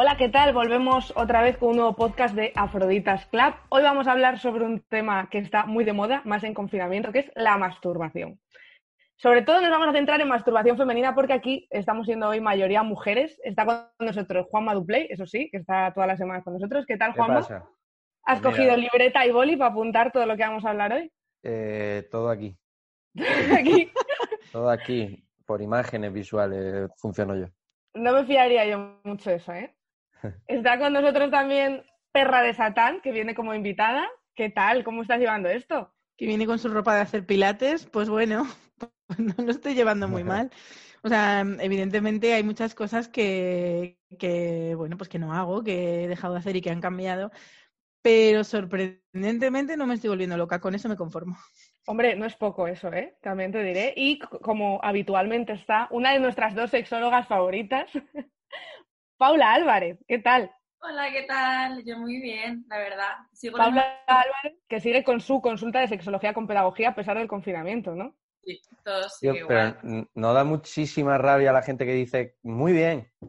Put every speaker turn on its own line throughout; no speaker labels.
Hola, ¿qué tal? Volvemos otra vez con un nuevo podcast de Afroditas Club. Hoy vamos a hablar sobre un tema que está muy de moda, más en confinamiento, que es la masturbación. Sobre todo nos vamos a centrar en masturbación femenina porque aquí estamos siendo hoy mayoría mujeres. Está con nosotros Juanma Duplay, eso sí, que está todas las semanas con nosotros. ¿Qué tal,
¿Qué
Juanma?
pasa?
¿Has
Pues
cogido
mira.
libreta y boli para apuntar todo lo que vamos a hablar hoy?
Eh, todo aquí,
aquí
todo aquí, por imágenes visuales funciono yo.
no me fiaría yo mucho de eso, ¿eh? Está con nosotros también Perra de Satán, que viene como invitada. ¿Qué tal? ¿Cómo estás llevando esto?
que viene con su ropa de hacer pilates, pues bueno, no lo estoy llevando muy mal. O sea, evidentemente hay muchas cosas que, que, bueno, pues que no hago, que he dejado de hacer y que han cambiado, pero sorprendentemente no me estoy volviendo loca, con eso me conformo.
Hombre, no es poco eso, ¿eh? También te diré. Y como habitualmente está una de nuestras dos sexólogas favoritas, Paula Álvarez. ¿Qué tal?
Hola, ¿qué tal? Yo muy bien, la verdad. Sigo
Paula Álvarez, que sigue con su consulta de sexología con pedagogía a pesar del confinamiento, ¿no?
Sí, todos sigue
pero no da muchísima rabia a la gente que dice, muy bien.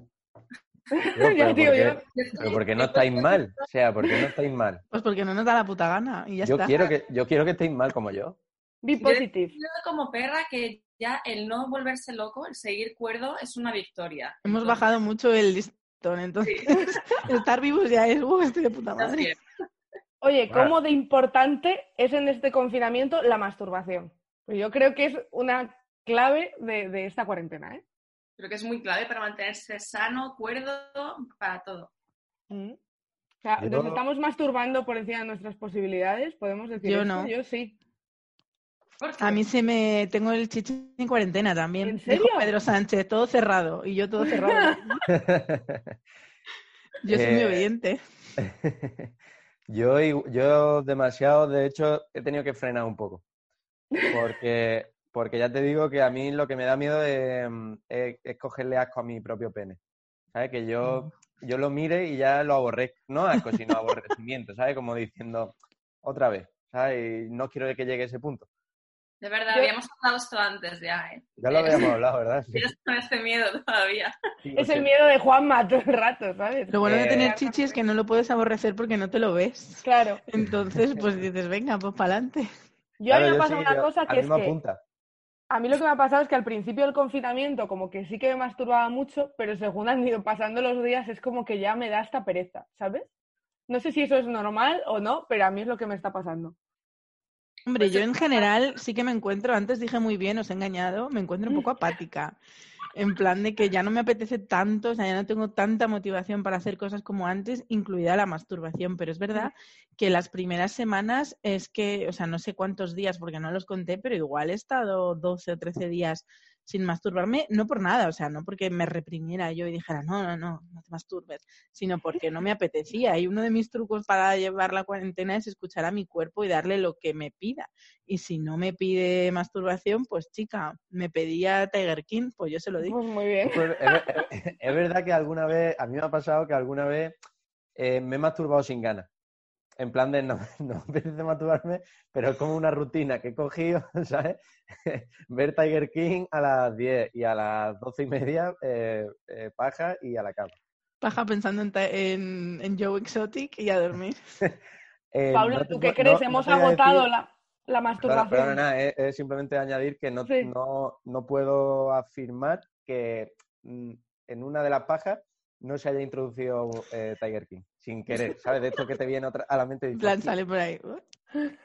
Ya,
pero,
tío,
¿por qué,
yo-
pero ¿por qué no estáis mal? O sea, ¿por qué no estáis mal?
Pues porque no nos da la puta gana y ya
Yo
está.
quiero, que, yo quiero que estéis mal como yo.
Be
Yo-
positive.
Yo como perra que ya el no volverse loco, el seguir cuerdo, es una victoria.
Hemos
Entonces,
bajado mucho el entonces estar vivos ya es, uh, estoy de puta madre.
Oye. ¿cómo de importante es en este confinamiento la masturbación? Pues yo creo que es una clave de, de esta cuarentena, ¿eh?
Creo que es muy clave para mantenerse sano, cuerdo, para todo.
Mm. O sea, nos estamos masturbando por encima de nuestras posibilidades, podemos decir
Yo
esto?
no.
Yo sí.
A mí se me tengo el chichi en cuarentena también.
¿En
Dijo
serio?
Pedro Sánchez, todo cerrado y yo todo cerrado. Yo soy muy
Eh,
obediente.
yo, yo demasiado, de hecho, he tenido que frenar un poco. Porque, porque ya te digo que a mí lo que me da miedo es, mm, es- es cogerle asco a mi propio pene. ¿Sabes? Que yo, yo lo mire y ya lo aborrezco. No asco, sino aborrecimiento, ¿sabes? Como diciendo, otra vez, ¿sabes? Y no quiero que llegue a ese punto.
De verdad,
Yo-
habíamos hablado esto antes ya, ¿eh?
Ya lo habíamos hablado, ¿verdad? Sí,
Tienes con este miedo todavía.
sí,
Es el miedo de Juanma todo el rato, ¿sabes?
Lo bueno de
Eh,
tener chichi es que no lo puedes aborrecer porque no te lo ves.
Claro.
Entonces, pues dices, venga, pues para adelante.
Yo a mí me
yo
pasa
sí,
una
yo-
cosa que es que a mí lo que me ha pasado es que al principio del confinamiento como que sí que me masturbaba mucho, pero según han ido pasando los días es como que ya me da esta pereza, ¿sabes? No sé si eso es normal o no, pero a mí es lo que me está pasando.
Hombre,
Pues
yo en general sí que me encuentro, antes dije muy bien, os he engañado, me encuentro un poco apática. En plan de que ya no me apetece tanto, o sea, ya no tengo tanta motivación para hacer cosas como antes, incluida la masturbación. Pero es verdad que las primeras semanas es que, o sea, no sé cuántos días, porque no los conté, pero igual he estado 12 o 13 días sin masturbarme, no por nada, o sea, no porque me reprimiera yo y dijera, no, no, no, no te masturbes, sino porque no me apetecía. Y uno de mis trucos para llevar la cuarentena es escuchar a mi cuerpo y darle lo que me pida. Y si no me pide masturbación, pues chica, me pedía Tiger King, pues yo se lo di.
Pues muy bien.
Pues, es verdad que alguna vez, a mí me ha pasado que alguna vez eh, me he masturbado sin ganas. En plan de no, no me apetece masturbarme, pero es como una rutina que he cogido, ¿sabes? Ver Tiger King a las 10 y a las 12 y media eh, eh, paja y a la cama.
Paja pensando en, en, en Joe Exotic y a dormir.
Eh, no te
¿tú qué crees?
no-
Hemos
a
agotado
decir-
la, la masturbación.
perdona, nada, es, es simplemente añadir que no,
Sí.
no, no puedo afirmar que mm, en una de las pajas no se haya introducido eh, Tiger King, sin querer, ¿sabes? De esto que te viene otra- a la mente dices,
plan, sale por ahí.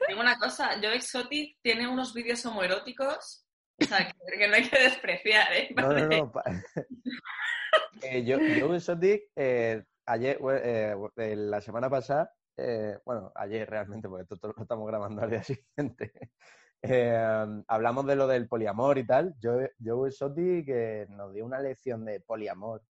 Tengo una cosa, Joe Exotic tiene unos vídeos homoeróticos, o sea, que, que no hay que despreciar, ¿eh?
No, no, no. pa- Eh, yo, yo uso TIC eh, ayer, eh, eh, la semana pasada, eh, bueno, ayer realmente, porque esto lo estamos grabando al día siguiente. eh, hablamos de lo del poliamor y tal. Yo, yo que nos dio una lección de poliamor.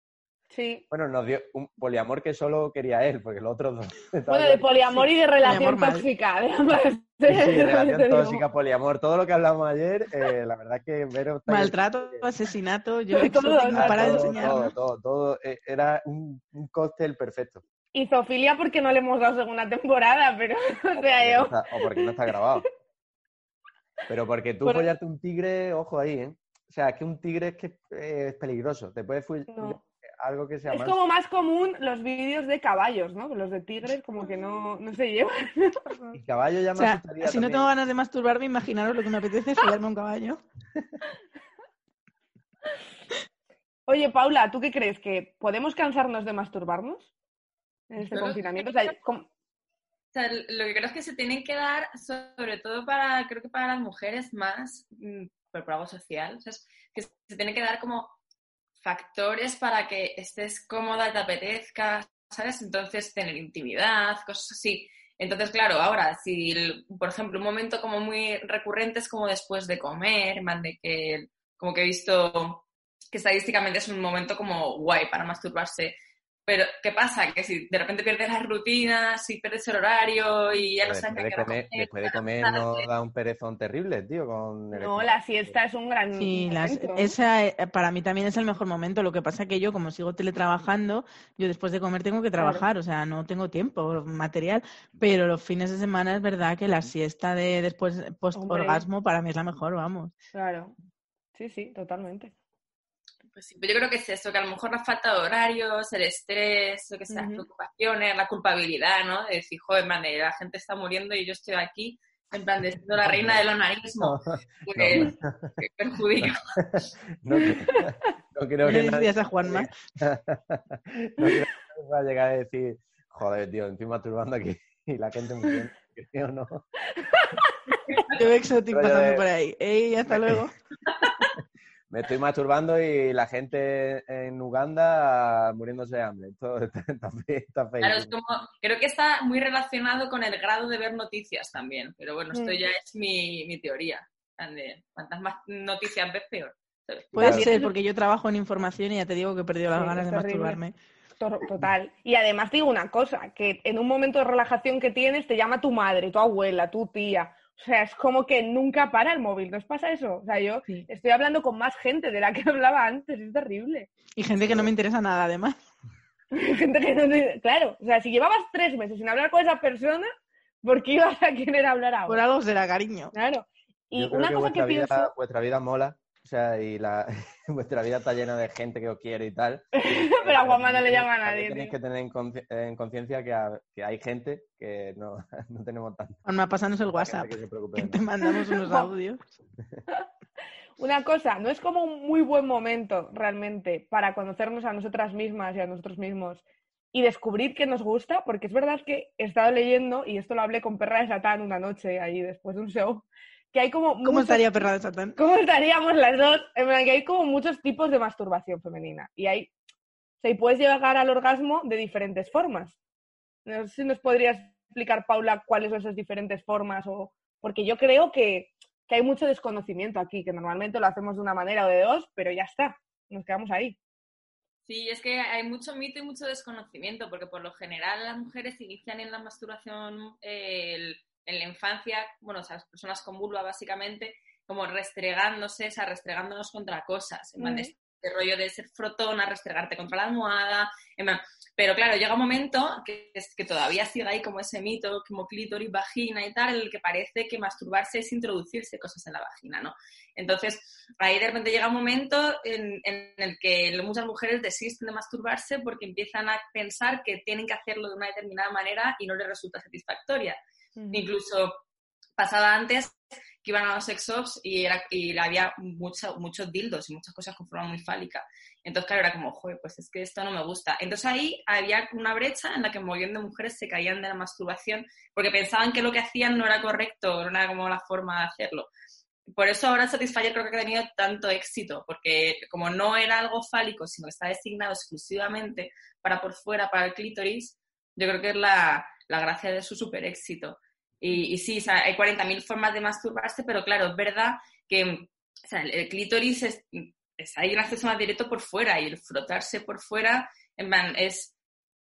Sí.
Bueno, nos dio un poliamor que solo quería él, porque los otros dos.
Bueno, de poliamor y de relación
Poliamor
tóxica. de ambas.
Sí,
Te
relación tóxica, poliamor, todo lo que hablamos ayer, eh, la verdad que Vero está-
Maltrato, asesinato, yo
Todo, todo,
para
todo, todo, todo, todo, eh, era un, un cóctel perfecto.
Y Zofilia porque no le hemos dado segunda temporada, pero o sea,
Porque no
yo.
está- o porque no está grabado. Pero porque tú
Bueno.
follarte un tigre, ojo ahí, ¿eh? O sea, es que un tigre es que eh, es peligroso. Te puede follar
No.
Algo que sea
Es
más.
como más común los vídeos de caballos, ¿no? Los de tigres como que no, no se llevan.
Y caballo ya
O
me
sea,
asustaría
si no tengo ganas de masturbarme, imaginaros lo que me apetece es follarme un caballo.
Oye, Paula, ¿tú qué crees? ¿Que podemos cansarnos de masturbarnos en este confinamiento? O sea, ¿cómo-
O sea, lo que creo es que se tienen que dar, sobre todo para, creo que para las mujeres más, mm, por, algo social, o sea, es que se tienen que dar como factores para que estés cómoda, te apetezca, ¿sabes? Entonces, tener intimidad, cosas así. Entonces, claro, ahora, si, por ejemplo, un momento como muy recurrente es como después de comer, plan de que, como que he visto que estadísticamente es un momento como guay para masturbarse. Pero, ¿qué pasa? Que si de repente pierdes las rutinas, si pierdes el horario y ya no sabes
de
qué hora
comer,
comer,
después de comer no da un perezón terrible, tío. Con el
no, la siesta es un gran
Sí, las- esa eh, para mí también es el mejor momento. Lo que pasa que yo, como sigo teletrabajando, yo después de comer tengo que trabajar, o sea, no tengo tiempo material. Pero los fines de semana es verdad que la siesta de después post orgasmo para mí es la mejor, vamos.
Claro. Sí, sí, totalmente.
Pues sí, pero yo creo que es eso, que a lo mejor la falta de horarios, el estrés, lo que sea, las preocupaciones, la culpabilidad, ¿no? De decir, joder, man, la gente está muriendo y yo estoy aquí, en plan, de siendo la reina del onanismo, pues, que perjudica.
No, no creo
¿Qué
que nadie,
a Juanma?
no creo que va a llegar a decir, joder, tío, estoy masturbando aquí y la gente muriendo. ¿O no?
Yo veo exótico pasando
de-
por ahí. Ey, hasta luego.
Me estoy masturbando y la gente en Uganda muriéndose de hambre. Esto está, está fe- está
Claro, es
feísimo.
como, creo que está muy relacionado con el grado de ver noticias también, pero bueno, esto ya es mi, mi teoría. Cuantas más noticias ves, peor.
Puede
Claro.
ser, porque yo trabajo en información y ya te digo que he perdido las
Sí,
ganas de masturbarme.
To- Total. Y además te digo una cosa, que en un momento de relajación que tienes te llama tu madre, tu abuela, tu tía. O sea, es como que nunca para el móvil, ¿no os pasa eso? O sea, yo
Sí.
estoy hablando con más gente de la que hablaba antes, es terrible.
Y gente que no me interesa nada, además.
Gente que no te- Claro, o sea, si llevabas tres meses sin hablar con esa persona, ¿por qué ibas a querer hablar ahora?
Por algo será, cariño.
Claro. Y
Yo creo
una
que
cosa que
vida,
pienso,
vuestra vida mola. O sea, y la, vuestra vida está llena de gente que os quiere y tal.
pero a Juanma no le llama a nadie.
Tenéis
tío.
que tener en conciencia que, ha- que hay gente que no, no tenemos tanto.
Juanma, pásanos el WhatsApp,
Que se preocupe
que
de
te mandamos unos audios.
Una cosa, no es como un muy buen momento realmente para conocernos a nosotras mismas y a nosotros mismos y descubrir qué nos gusta, porque es verdad que he estado leyendo, y esto lo hablé con Perra de Satán una noche ahí después de un show, que hay como
¿Cómo
muchos-
estaría Perra de Satán?
¿Cómo estaríamos las dos? En plan, que hay como muchos tipos de masturbación femenina y hay, o sea, y puedes llegar al orgasmo de diferentes formas. No sé si nos podrías explicar, Paula, cuáles son esas diferentes formas o porque yo creo que, que hay mucho desconocimiento aquí, que normalmente lo hacemos de una manera o de dos, pero ya está, nos quedamos ahí.
Sí, es que hay mucho mito y mucho desconocimiento, porque por lo general las mujeres inician en la masturbación eh, el- en la infancia, bueno, o sea, las personas con vulva básicamente, como restregándose, o sea, restregándonos contra cosas, en plan de
Ujú.
este rollo de ser frotona, restregarte contra la almohada, en plan- pero claro, llega un momento que, es, que todavía sigue ahí como ese mito, como clítoris, vagina y tal, en el que parece que masturbarse es introducirse cosas en la vagina, ¿no? Entonces, ahí de repente llega un momento en, en el que muchas mujeres desisten de masturbarse porque empiezan a pensar que tienen que hacerlo de una determinada manera y no les resulta satisfactoria. Incluso pasaba antes que iban a los sex shops y, era, y había mucho- muchos dildos y muchas cosas con forma muy fálica. Entonces, claro, era como, joder, pues es que esto no me gusta. Entonces ahí había una brecha en la que un montón de mujeres se caían de la masturbación porque pensaban que lo que hacían no era correcto, no era como la forma de hacerlo. por eso ahora Satisfyer creo que ha tenido tanto éxito, porque como no era algo fálico, sino que está designado exclusivamente para por fuera, para el clítoris, yo creo que es la, gracia de su super éxito. Y, sí, hay 40.000 formas de masturbarse, pero claro, es verdad que el, clítoris es, hay un acceso más directo por fuera y el frotarse por fuera es,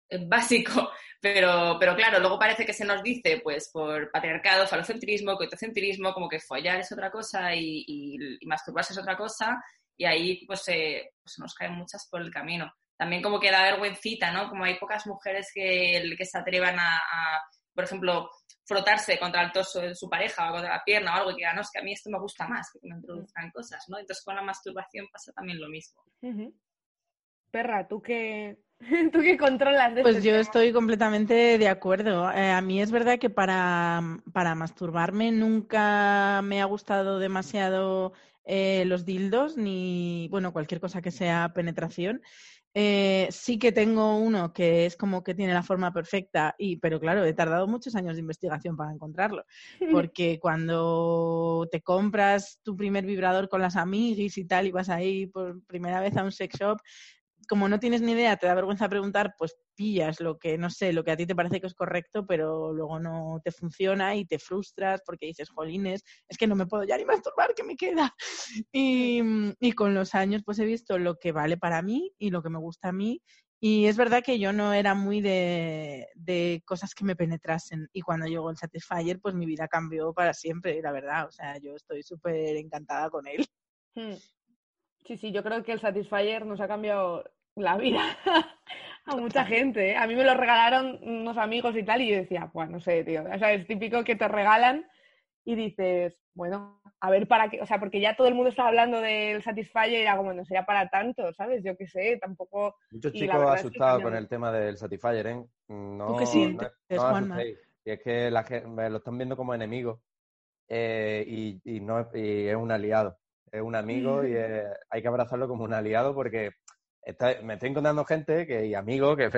es básico, pero, pero claro, luego parece que se nos dice, pues por patriarcado, falocentrismo, coitocentrismo, como que follar es otra cosa y, masturbarse es otra cosa, y ahí pues, pues nos caen muchas por el camino. También como que da vergüencita, ¿no? Como hay pocas mujeres que, que se atrevan a, por ejemplo, frotarse contra el torso de su pareja o contra la pierna o algo y que no, es que a mí esto me gusta más, que me introduzcan cosas, ¿no? Entonces con la masturbación pasa también lo mismo.
Perra, ¿tú qué, ¿Tú qué controlas de
Pues
este
yo estoy completamente de acuerdo. Eh, a mí es verdad que para, para, masturbarme nunca me ha gustado demasiado eh, los dildos, ni, bueno, cualquier cosa que sea penetración. Eh, sí que tengo uno que es como que tiene la forma perfecta, y, pero claro, he tardado muchos años de investigación para encontrarlo, porque cuando te compras tu primer vibrador con las amigas y tal, y vas ahí por primera vez a un sex shop, como no tienes ni idea, te da vergüenza preguntar, pues pillas lo que, no sé, lo que a ti te parece que es correcto, pero luego no te funciona y te frustras porque dices, jolines, es que no me puedo ya ni masturbar, ¿qué me queda? Y, y con los años, pues he visto lo que vale para mí y lo que me gusta a mí. Y es verdad que yo no era muy de, de cosas que me penetrasen. Y cuando llegó el Satisfyer, pues mi vida cambió para siempre, la verdad. O sea, yo estoy súper encantada con él.
Hmm. Sí, sí, yo creo que el Satisfyer nos ha cambiado la vida a mucha gente. ¿eh? A mí me lo regalaron unos amigos y tal, y yo decía, pues no sé, tío. O sea, es típico que te regalan y dices, bueno, a ver para qué. O sea, porque ya todo el mundo estaba hablando del Satisfyer y era como, no sería para tanto, ¿sabes? Yo qué sé, tampoco.
Muchos chicos asustados con el tema del Satisfyer, ¿eh? No,
qué sientes,
no, Y es que la gente, lo están viendo como enemigo eh, y, y, no, y es un aliado es un amigo y hay que abrazarlo como un aliado porque me estoy encontrando gente que, y amigos que,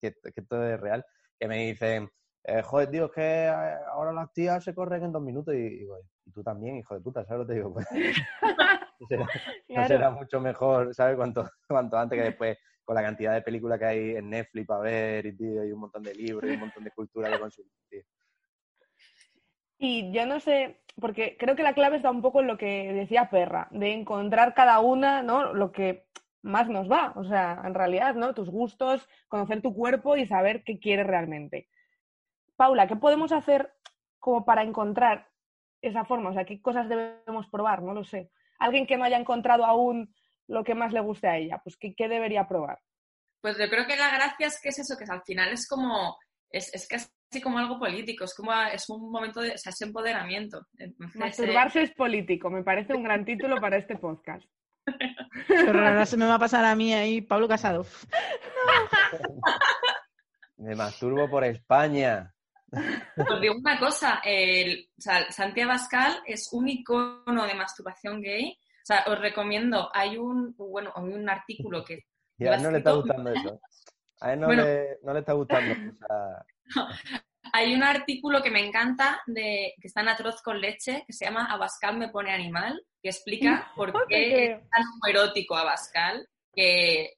que, esto es real, que me dicen, eh, joder, tío, es que ahora las tías se corren en dos minutos y, digo, y tú también, hijo de puta, ¿sabes lo que te digo? Pues, no, será, mucho mejor, ¿sabes? Cuanto, cuanto antes que después con la cantidad de películas que hay en Netflix para ver y, tío, y un montón de libros y un montón de cultura de consumir, tío.
Y yo no sé, porque creo que la clave está un poco en lo que decía Perra, de encontrar cada una, ¿no? Lo que más nos va, o sea, en realidad, ¿no? Tus gustos, conocer tu cuerpo y saber qué quieres realmente. Paula, ¿qué podemos hacer como para encontrar esa forma? O sea, ¿qué cosas debemos probar? No lo sé. Alguien que no haya encontrado aún lo que más le guste a ella, pues ¿qué, qué debería probar?
Pues yo creo que la gracia es que es eso, que al final es como, es, es que así como algo político, es como es un momento de, o sea, es empoderamiento.
Masturbarse es político, me parece un gran título para este podcast.
Pero ahora se me va a pasar a mí ahí, Pablo Casado.
me masturbo por España.
Os digo una cosa, el, o sea, Santiago Abascal es un icono de masturbación gay. O sea, os recomiendo, hay un, bueno, un artículo que...
Y a él no le está gustando eso. A él no, le, no le está gustando. O sea...
Hay un artículo que me encanta de que está en Atroz con leche, que se llama Abascal me pone animal, que explica por qué es tan erótico Abascal, que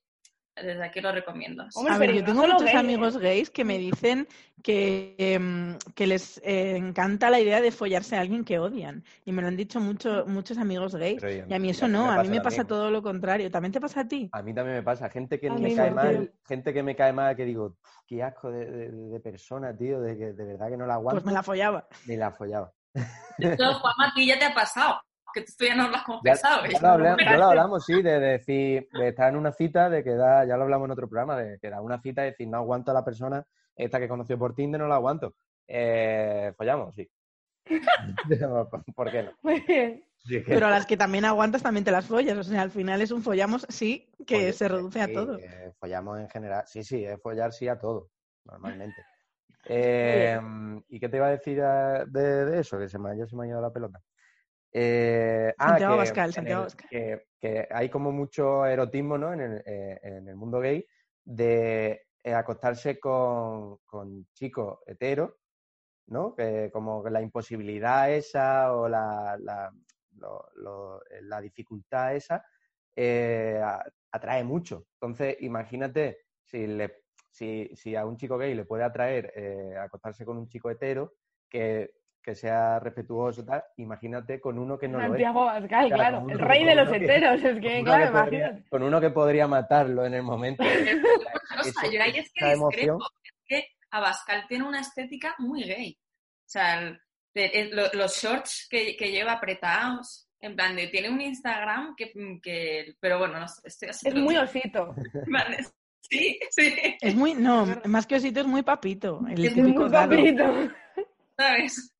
desde aquí lo recomiendo.
a ver, yo tengo muchos amigos gays que me dicen que, em, que les eh, encanta la idea de follarse a alguien que odian. Y me lo han dicho mucho, muchos amigos gays. y a mí eso no, a mí me pasa todo lo contrario. ¿También te pasa a ti?
A mí también me pasa. Gente que me cae mal, gente que me cae mal, que digo, qué asco de, persona, tío, de que de verdad que no la aguanto.
Pues me la follaba.
Ni la follaba.
Esto, Juanma, a ti ya te ha pasado que tú ya no lo has confesado. Ya,
ya, lo, hablamos, sí, de decir, de estar en una cita, de que da, ya lo hablamos en otro programa, de que da una cita y decir, no aguanto a la persona, esta que conoció por Tinder, no la aguanto. Eh, follamos, sí. ¿Por qué no?
Muy bien.
Pero a las que también aguantas también te las follas. O sea, al final es un follamos sí que se reduce a todo.
Eh, follamos en general. Sí, sí, es follar sí a todo, normalmente. Eh, ¿Y qué te iba a decir de, de, eso? Que se me, ya se me ha ido la pelota.
Eh, ah, Santiago Bascal, Santiago
Que, hay como mucho erotismo ¿no? en, el, eh, en el mundo gay de eh, acostarse con, con chicos heteros, ¿no? Que como la imposibilidad esa o la, lo- lo- la dificultad esa atrae mucho. Entonces, imagínate si, le, si, si a un chico gay le puede atraer acostarse con un chico hetero que, que sea respetuoso y tal, imagínate con uno que no lo es.
Santiago Abascal,
Claro,
claro,
con
el rey de los heteros, es
Con
que,
uno
claro,
que podría-
imagínate.
con uno que podría matarlo en el momento.
O sea,
Ese-
yo ahí es que discrepo. Es que Abascal tiene una estética muy gay. O sea, el- el- los shorts que, que lleva apretados, en plan de, tiene un Instagram que, que pero bueno, no sé, estoy así
Es muy osito.
plan de- Sí, sí,
Es muy, no, más que osito es muy papito. El
Es
muy
dado.
papito.
¿sabes?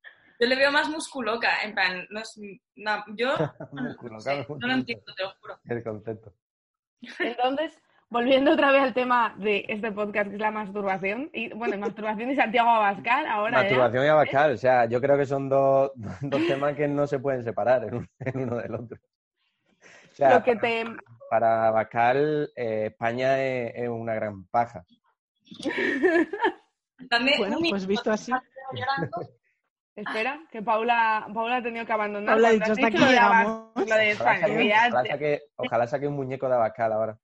Yo le veo más musculoca, en plan, no es, no, yo no, sé, no lo entiendo, te lo juro.
El concepto.
Entonces, volviendo otra vez al tema de este podcast, que es la masturbación, y bueno, masturbación y Santiago Abascal, ahora ya.
Masturbación y Abascal, o sea, yo creo que son dos, dos temas que no se pueden separar en, un- en uno del otro. O sea,
Lo que te...
para Abascal, eh, España es, es una gran paja.
También,
Bueno, pues visto así.
llorando,
Espera, que Paula, Paula ha tenido que abandonar.
Paula ha dicho,
has
hasta aquí llegamos.
Ojalá saque,
que ya-
ojalá saque- ojalá saque un muñeco de Abascal ahora.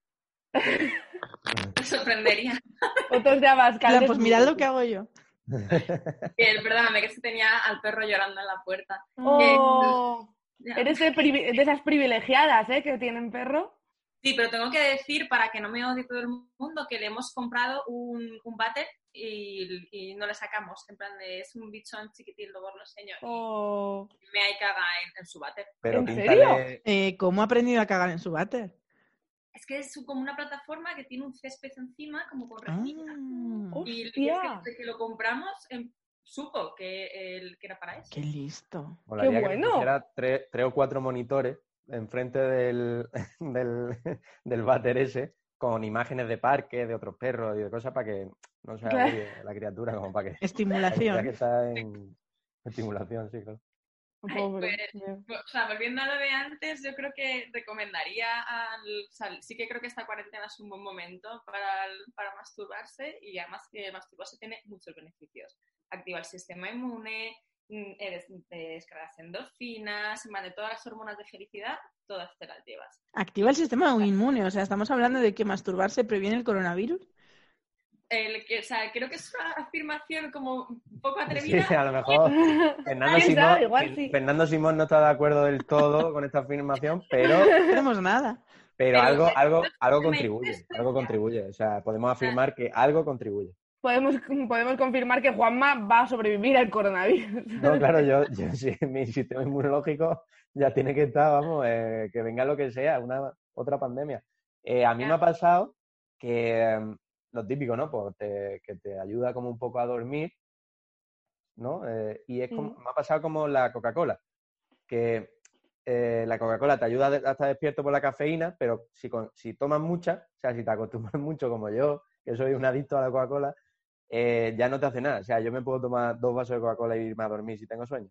me sorprendería.
fotos de Abascal.
Pues mirad lo que hago yo.
Perdóname, que se tenía al perro llorando en la puerta.
Oh, eres de, privi- de esas privilegiadas, ¿eh? Que tienen perro.
Sí, pero tengo que decir, para que no me odie todo el mundo, que le hemos comprado un, un váter y, y no le sacamos. En plan, de, es un bichón chiquitín, lo enseño.
Oh.
Y me hay caga en, en su váter.
Pero
¿En
píntale,
Eh, ¿Cómo ha aprendido a cagar en su váter?
Es que es como una plataforma que tiene un césped encima, como con
Ah.
resina. Y,
Hostia.
que desde que lo compramos, em, supo que, el, que era para eso.
Qué listo.
molaría le
bueno.
pusiera tres, tres o cuatro monitores enfrente del, del, del váter ese con imágenes de parques, de otros perros y de cosas para que no se
Claro.
la criatura, como para que, para
Estimulación.
está en estimulación, sí, claro.
Ay,
Pobre.
O sea, volviendo a lo de antes, yo creo que recomendaría al... o sea, sí que creo que esta cuarentena es un buen momento para, el- para masturbarse y además que masturbarse tiene muchos beneficios. Activa el sistema inmune, mm, descargas endorfinas, de todas las hormonas de felicidad, todas te las llevas.
Activa el sistema inmune. O sea, estamos hablando de que masturbarse previene el coronavirus.
El que- o sea, creo que es una afirmación como un poco
Sí,
atrevida.
a lo mejor Fernando
¿Quién
Simón,
sabe? Igual sí.
Fernando Simón no está de acuerdo del todo con esta afirmación, pero,
No tenemos nada.
pero
Pero
algo,
sí,
algo, algo contribuye, algo contribuye. O sea, podemos afirmar que algo contribuye.
Podemos, podemos confirmar que Juanma va a sobrevivir al coronavirus.
No, claro, yo, yo sí, mi sistema inmunológico ya tiene que estar, vamos, eh, que venga lo que sea, una otra pandemia. Eh, a mí me ha pasado que em, lo típico, ¿no? Pues te- que te ayuda como un poco a dormir, ¿no? Eh, y es como, me ha pasado como la Coca-Cola, que eh, la Coca-Cola te ayuda a estar despierto por la cafeína, pero si, con- si tomas mucha, o sea, si te acostumbras mucho como yo, que soy un adicto a la Coca-Cola, eh, ya no te hace nada. O sea, yo me puedo tomar dos vasos de Coca-Cola y irme a dormir si tengo sueño.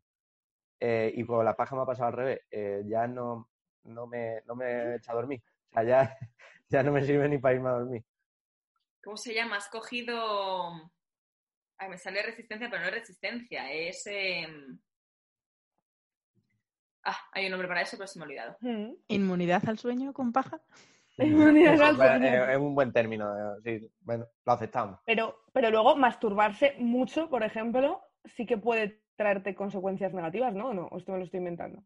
Eh, y con la paja me ha pasado al revés. Eh, ya no, no, me, no me echa a dormir. O sea, ya, ya no me sirve ni para irme a dormir.
¿Cómo se llama? Has cogido... Ay, me sale resistencia, pero no es resistencia, es... em, Ah, hay un nombre para eso, pero se me ha olvidado.
Mm.
¿Inmunidad al sueño con paja?
Inmunidad al
Bueno,
sueño.
es, es un buen término. eh, Sí, bueno, lo aceptamos.
Pero, pero luego masturbarse mucho, por ejemplo, sí que puede traerte consecuencias negativas, ¿no? ¿O no? ¿O esto me lo estoy inventando?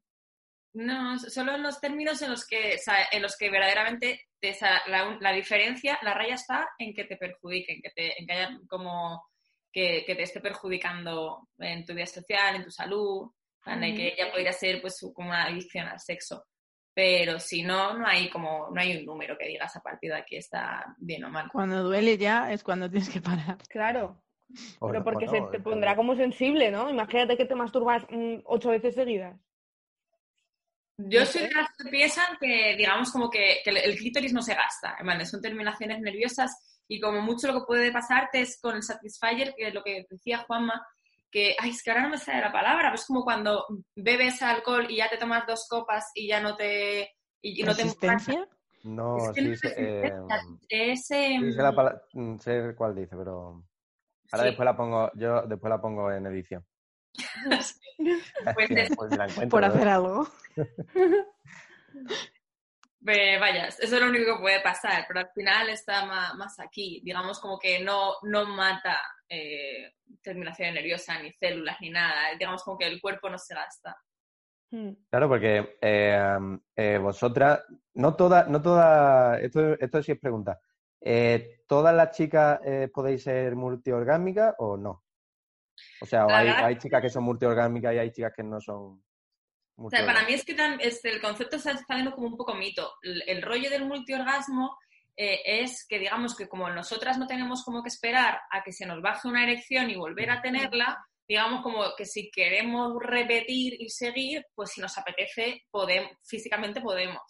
No, solo en los términos en los que, o sea, en los que verdaderamente te- o sea, la, la diferencia, la raya está en que te perjudique, en que, te, en que haya como que, que te esté perjudicando en tu vida social, en tu salud, en que ya podría ser pues como una adicción al sexo. Pero si no, no hay como, no hay un número que digas a partir de aquí está bien o mal.
Cuando duele ya es cuando tienes que parar.
Claro,
O
pero
no-
porque se
no,
te pondrá como sensible, ¿no? Imagínate que te masturbas mm, ocho veces seguidas.
Yo soy de las que piensan que, digamos, como que, que el clítoris no se gasta. En plan, son terminaciones nerviosas y como mucho lo que puede pasarte es con el Satisfyer, que es lo que decía Juanma, que, ay, es que ahora no me sale la palabra, pero es como cuando bebes alcohol y ya te tomas dos copas y ya no te... Y, y no.
No,
Es que
sí,
no
sé,
es
eh,
resistencia, es...
sí sé, la pala- sé cuál dice, pero ahora
sí.
después la pongo, yo después la pongo en edición.
Pues
pues la encuentro,
Por hacer algo.
Eh, vaya, eso es lo único que puede pasar, pero al final está más, aquí. Digamos como que no, no mata eh, terminación nerviosa, ni células, ni nada. Digamos como que el cuerpo no se gasta.
Mm.
Claro, porque eh, eh, vosotras, no todas, no todas, esto, esto sí es pregunta. Eh, ¿Todas las chicas eh, podéis ser multiorgásmicas o no? O sea, hay, chicas que son multiorgásmicas y hay chicas que no son
O sea, para mí es que es- el concepto está saliendo como un poco mito. El, el rollo del multiorgasmo eh, es que, digamos, que como nosotras no tenemos como que esperar a que se nos baje una erección y volver a tenerla, digamos como que si queremos repetir y seguir, pues si nos apetece, podemos, físicamente podemos.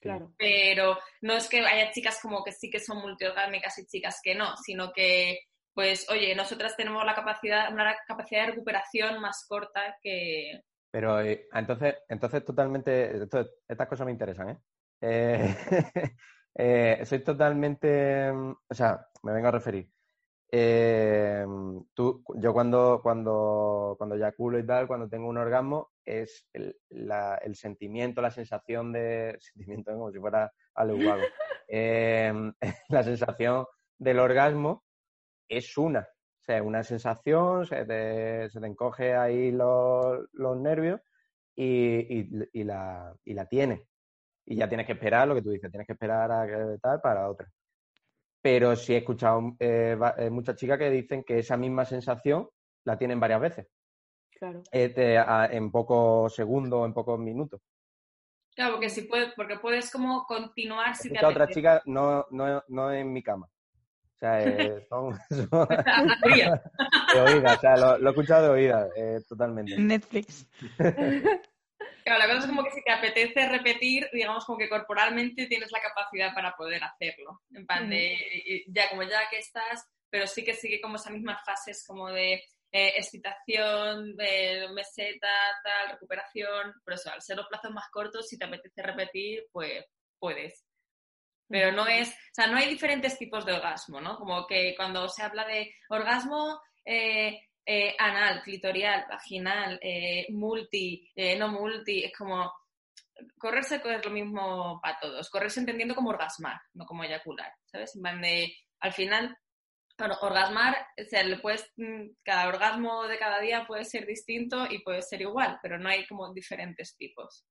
Claro.
Pero no es que haya chicas como que sí que son multiorgásmicas y chicas que no, sino que, pues, oye, nosotras tenemos la capacidad, una capacidad de recuperación más corta que,
Pero eh, entonces, entonces totalmente, esto- estas cosas me interesan, ¿eh? Eh, eh, soy totalmente, mm, o sea, me vengo a referir. Eh, tú, yo cuando, cuando, cuando eyaculo y tal, cuando tengo un orgasmo, es el, la- el sentimiento, la sensación de, sentimiento como si fuera algo. Eh, la sensación del orgasmo es una. Sea, una sensación, se te, se te encoge ahí los, los nervios y, y, y la, y la tienes. Y ya tienes que esperar lo que tú dices, tienes que esperar a que tal para otra. Pero sí he escuchado eh, eh, muchas chicas que dicen que esa misma sensación la tienen varias veces,
Claro.
eh, te- a- en pocos segundos, en pocos minutos.
Claro, porque si puedes, porque puedes como continuar
He
si te
escuchado a otras
apetece.
chicas, no, no, no en mi cama. O sea, eh, son, de oídas, o sea, lo, lo he escuchado de oídas, eh, totalmente.
Netflix.
Claro, la cosa es como que si te apetece repetir, digamos como que corporalmente tienes la capacidad para poder hacerlo. En plan de, y- ya como ya que estás, pero sí que sigue como esas mismas fases como de eh, excitación, de meseta, tal, recuperación. Por eso, al ser los plazos más cortos, si te apetece repetir, pues puedes. Pero no es, o sea, no hay diferentes tipos de orgasmo, ¿no? Como que cuando se habla de orgasmo eh, eh, anal, clitorial, vaginal, eh, multi, no multi, es como correrse es lo mismo para todos. Correrse entendiendo como orgasmar, no como eyacular, ¿sabes? De, al final, bueno, orgasmar, o sea, puedes, mm, cada orgasmo de cada día puede ser distinto y puede ser igual, pero no hay como diferentes tipos.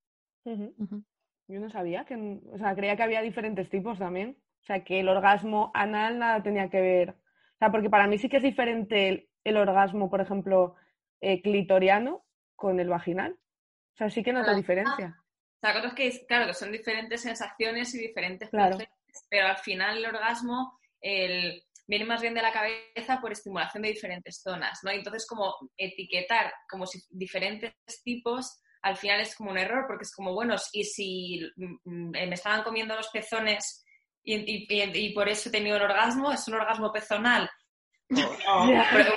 Ujú. Yo no sabía que, o sea, creía que había diferentes tipos también. O sea, que el orgasmo anal nada tenía que ver. O sea, porque para mí sí que es diferente el, el orgasmo, por ejemplo, eh, clitoriano con el vaginal. O sea, sí que noto
Ah,
diferencia.
O sea, cosas que, claro, que son diferentes sensaciones y diferentes
Claro.
pero al final el orgasmo el, viene más bien de la cabeza por estimulación de diferentes zonas, ¿no? Entonces como etiquetar como si diferentes tipos al final es como un error, porque es como, bueno, y si mm, mm, me estaban comiendo los pezones y, y- y- y por eso he tenido un orgasmo, es un orgasmo pezonal. No, pero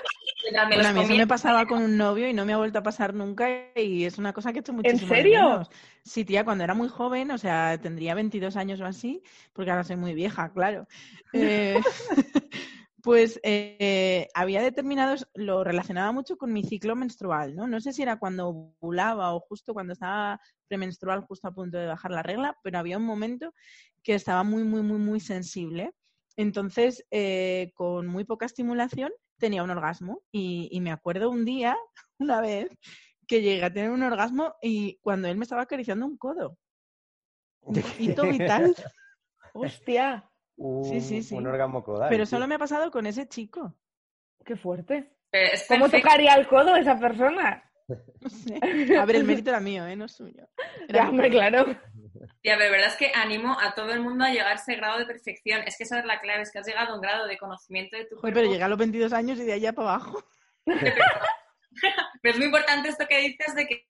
me
Bueno, a mí eso me pasaba con un novio y no me ha vuelto a pasar nunca y es una cosa que he hecho muchísimo de
serio?
menos. Sí, tía, cuando era muy joven, o sea, tendría 22 años o así, porque ahora soy muy vieja, claro. Eh, pues eh, había determinados, lo relacionaba mucho con mi ciclo menstrual, ¿no? No sé si era cuando ovulaba o justo cuando estaba premenstrual, justo a punto de bajar la regla, pero había un momento que estaba muy, muy, muy, muy sensible. Entonces, eh, con muy poca estimulación, tenía un orgasmo. Y, y me acuerdo un día, una vez, que llegué a tener un orgasmo y cuando él me estaba acariciando un codo. Un poquito vital.
Hostia,
Un,
Sí, sí, sí.
un orgasmo codal.
Pero solo me ha pasado con ese chico.
qué fuerte.
Es
¿Cómo
perfecto.
tocaría el codo esa persona?
No sé. A ver, el mérito era mío, ¿eh? no suyo. Era
Ya, hombre, claro.
Ya, pero la verdad es que animo a todo el mundo a llegar a ese grado de perfección. Es que esa es la clave, es que has llegado a un grado de conocimiento de tu cuerpo.
pero llegué a los 22 años y de allá para abajo.
Pero es muy importante esto que dices de que,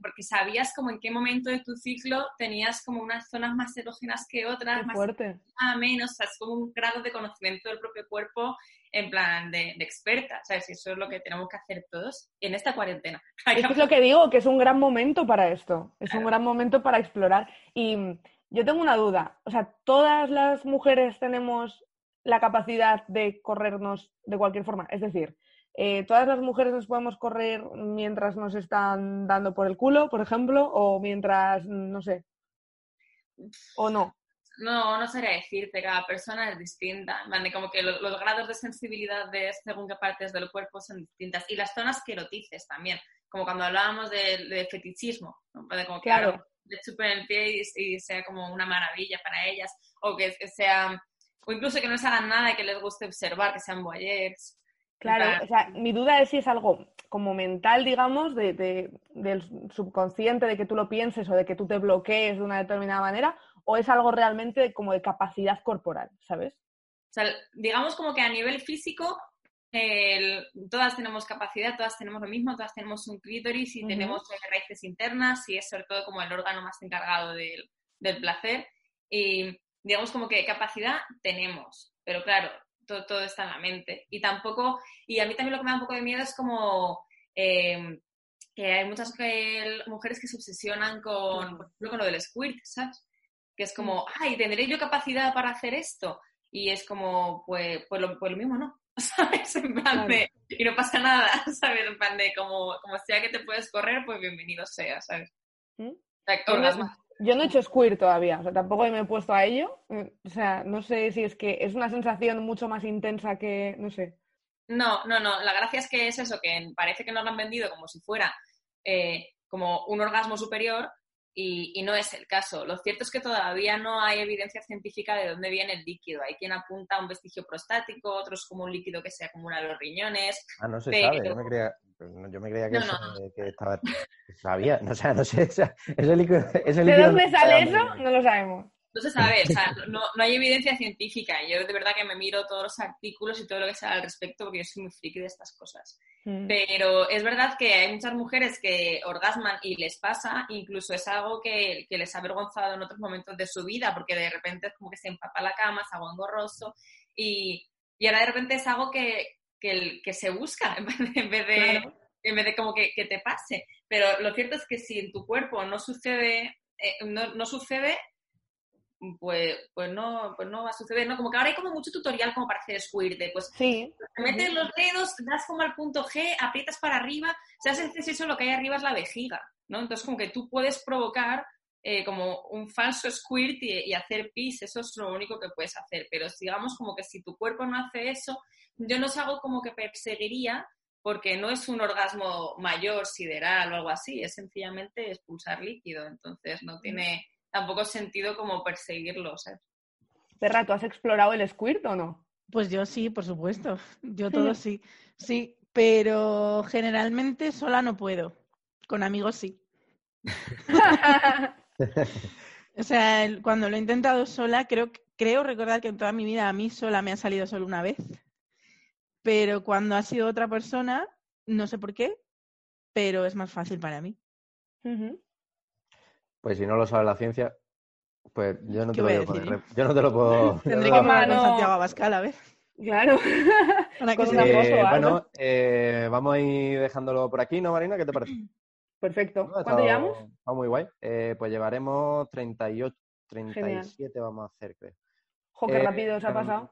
porque sabías como en qué momento de tu ciclo tenías como unas zonas más erógenas que otras,
Qué
más
fuerte.
a menos, o sea, es como un grado de conocimiento del propio cuerpo en plan de, de experta, ¿sabes? Y eso es lo que tenemos que hacer todos en esta cuarentena.
Es que es lo que digo, que es un gran momento para esto. Es un gran momento para explorar. Y yo tengo una duda. O sea, ¿todas las mujeres tenemos la capacidad de corrernos de cualquier forma? Es decir, eh, ¿todas las mujeres nos podemos correr mientras nos están dando por el culo, por ejemplo? O mientras, no sé. ¿O no?
No, no sabría decirte, cada persona es distinta. Como que los, grados de sensibilidad de según qué partes del cuerpo son distintas. Y las zonas que erotices también, como cuando hablábamos de, fetichismo, ¿no? de como que
Claro.
le chupen el pie y, y sea como una maravilla para ellas, o que, que sea, o incluso que no les hagan nada y que les guste observar, que sean voyeurs.
Claro,
Claro.
o sea, mi duda es si es algo como mental, digamos, de, de- del subconsciente, de que tú lo pienses o de que tú te bloquees de una determinada manera, o es algo realmente como de capacidad corporal, ¿sabes?
O sea, digamos como que a nivel físico, el- todas tenemos capacidad, todas tenemos lo mismo, todas tenemos un clítoris y tenemos eh, raíces internas y es sobre todo como el órgano más encargado del, del placer. Y digamos como que capacidad tenemos, pero claro, todo, todo está en la mente. Y tampoco, y a mí también lo que me da un poco de miedo es como... eh, que hay muchas que- mujeres que se obsesionan con, por ejemplo, con lo del squirt, ¿sabes? Que es como, ay, ¿tendré yo capacidad para hacer esto? Y es como, pues, pues, lo, pues lo mismo no, ¿sabes? En plan
Claro.
de, y no pasa nada, ¿sabes? En plan de, como, como sea que te puedes correr, pues bienvenido sea, ¿sabes?
¿Mm?
O sea,
Yo no- he hecho squirt todavía, o sea, tampoco me he puesto a ello. eh, O sea, no sé si es que es una sensación mucho más intensa que, no sé.
No, no, no. La gracia es que es eso, que parece que nos lo han vendido como si fuera eh, como un orgasmo superior y, y no es el caso. Lo cierto es que todavía no hay evidencia científica de dónde viene el líquido. Hay quien apunta a un vestigio prostático, otros como un líquido que se acumula en los riñones.
Ah, no se
Pero-
sabe. Yo me creía, yo me creía que,
No,
eso-
no,
que estaba. sabía. No, o sea, no sé. o sea, ese líquido, ese
¿De
líquido
dónde
no
sale eso? No lo sabemos.
No se sabe, o sea, no, no hay evidencia científica. Yo de verdad que me miro todos los artículos y todo lo que sea al respecto porque yo soy muy friki de estas cosas.
Mm.
Pero es verdad que hay muchas mujeres que orgasman y les pasa, incluso es algo que, que les ha avergonzado en otros momentos de su vida, porque de repente es como que se empapa la cama, es algo engorroso, y, y ahora de repente es algo que, que, el- que se busca en vez de, en vez de,
Claro.
en vez de como que, que te pase. Pero lo cierto es que si en tu cuerpo no sucede, eh, no, no sucede, pues, pues, no, pues no va a suceder, ¿no? Como que ahora hay como mucho tutorial como para hacer squirt, de, pues
Sí,
te metes los dedos, das como al punto G, aprietas para arriba, si haces eso, lo que hay arriba es la vejiga, ¿no? Entonces, como que tú puedes provocar eh, como un falso squirt y, y hacer pis, eso es lo único que puedes hacer. Pero digamos como que si tu cuerpo no hace eso, yo no es algo como que perseguiría porque no es un orgasmo mayor, sideral o algo así, es sencillamente expulsar líquido, entonces no tiene tampoco sentido como perseguirlo, ¿sabes?
Perra, ¿tú has explorado el squirt o no?
Pues yo sí, por supuesto. Yo todo sí. Sí, pero generalmente sola no puedo. Con amigos sí. O sea, cuando lo he intentado sola, creo, creo recordar que en toda mi vida a mí sola me ha salido solo una vez. Pero cuando ha sido otra persona, no sé por qué, pero es más fácil para mí.
Pues si no lo sabe la ciencia, pues yo no
¿Qué
te lo
voy a
re- Yo no te lo puedo.
Tendré
te
que hablar con. Santiago Abascal, a ver.
Claro. Con una foto
Eh,
algo.
bueno, eh, vamos a ir dejándolo por aquí, ¿no, Marina? ¿Qué te parece?
Perfecto.
No,
¿Cuánto
estado-
llevamos?
Está muy guay. Eh, pues llevaremos 38, 37 vamos a hacer, creo.
Jo, qué
Eh,
rápido se ha
em,
pasado.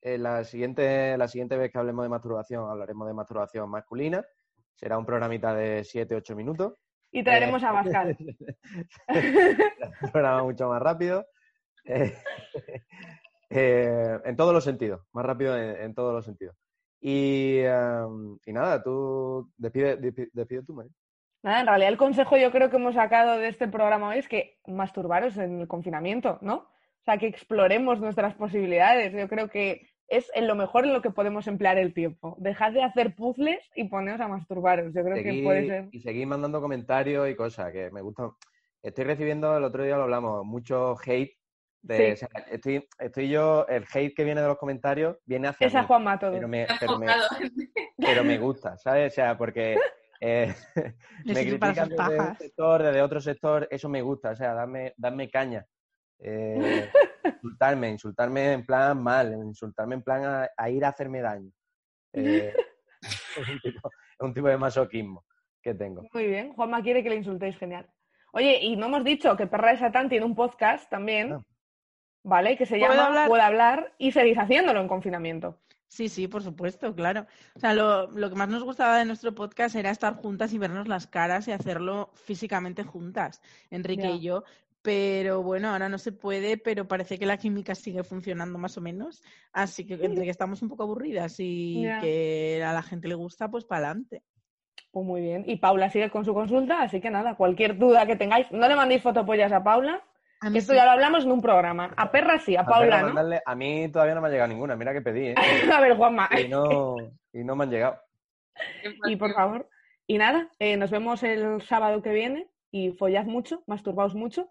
eh, la, siguiente, la siguiente vez que hablemos de masturbación, hablaremos de masturbación masculina. Será un programita de 7-8 minutos.
Y traeremos
eh,
a Pascal.
un programa mucho más rápido. Eh, eh, en todos los sentidos, más rápido en, en todos los sentidos. Y, em, y nada, tú despide, despide, despide tú, María.
Nada, en realidad el consejo yo creo que hemos sacado de este programa hoy es que masturbaros en el confinamiento, ¿no? O sea, que exploremos nuestras posibilidades. Yo creo que es en lo mejor en lo que podemos emplear el tiempo. Dejad de hacer puzzles y poneos a masturbaros. Yo creo que puede ser.
Y seguir mandando comentarios y cosas que me gustan. Estoy recibiendo, el otro día lo hablamos, mucho hate. De,
Sí.
o sea, estoy, estoy yo, el hate que viene de los comentarios viene hacia
Esa
mí,
Juanma todo.
pero me, pero, me, pero me gusta, ¿sabes? O sea, porque eh, me critican desde un sector, desde otro sector, eso me gusta, o sea, darme, darme caña. Eh, insultarme, insultarme en plan mal, insultarme en plan a, a ir a hacerme daño. Eh, es, un tipo, es un tipo de masoquismo que tengo.
Muy bien. Juanma quiere que le insultéis, genial. Oye, y no hemos dicho que Perra de Satán tiene un podcast también.
Ah.
¿vale? Que se
¿Puedo
llama
hablar?
Puede hablar y seguís haciéndolo en confinamiento.
Sí, sí, por supuesto, claro. O sea, lo, lo que más nos gustaba de nuestro podcast era estar juntas y vernos las caras y hacerlo físicamente juntas, Enrique y yo. Pero bueno, ahora no se puede, pero parece que la química sigue funcionando más o menos. Así que entre que estamos un poco aburridas y que a la gente le gusta, pues para adelante.
Pues muy bien. Y Paula sigue con su consulta, así que nada, cualquier duda que tengáis, no le mandéis fotopollas a Paula,
A
que
mí
esto
sí.
ya lo hablamos en un programa. A perra sí, a
A
Paula
ver,
no.
mandarle- a mí todavía no me ha llegado ninguna, mira que pedí, ¿eh?
A ver, Juanma.
Y no, y no me han llegado.
Y por favor. Y nada, eh, nos vemos el sábado que viene y follad mucho, masturbaos mucho,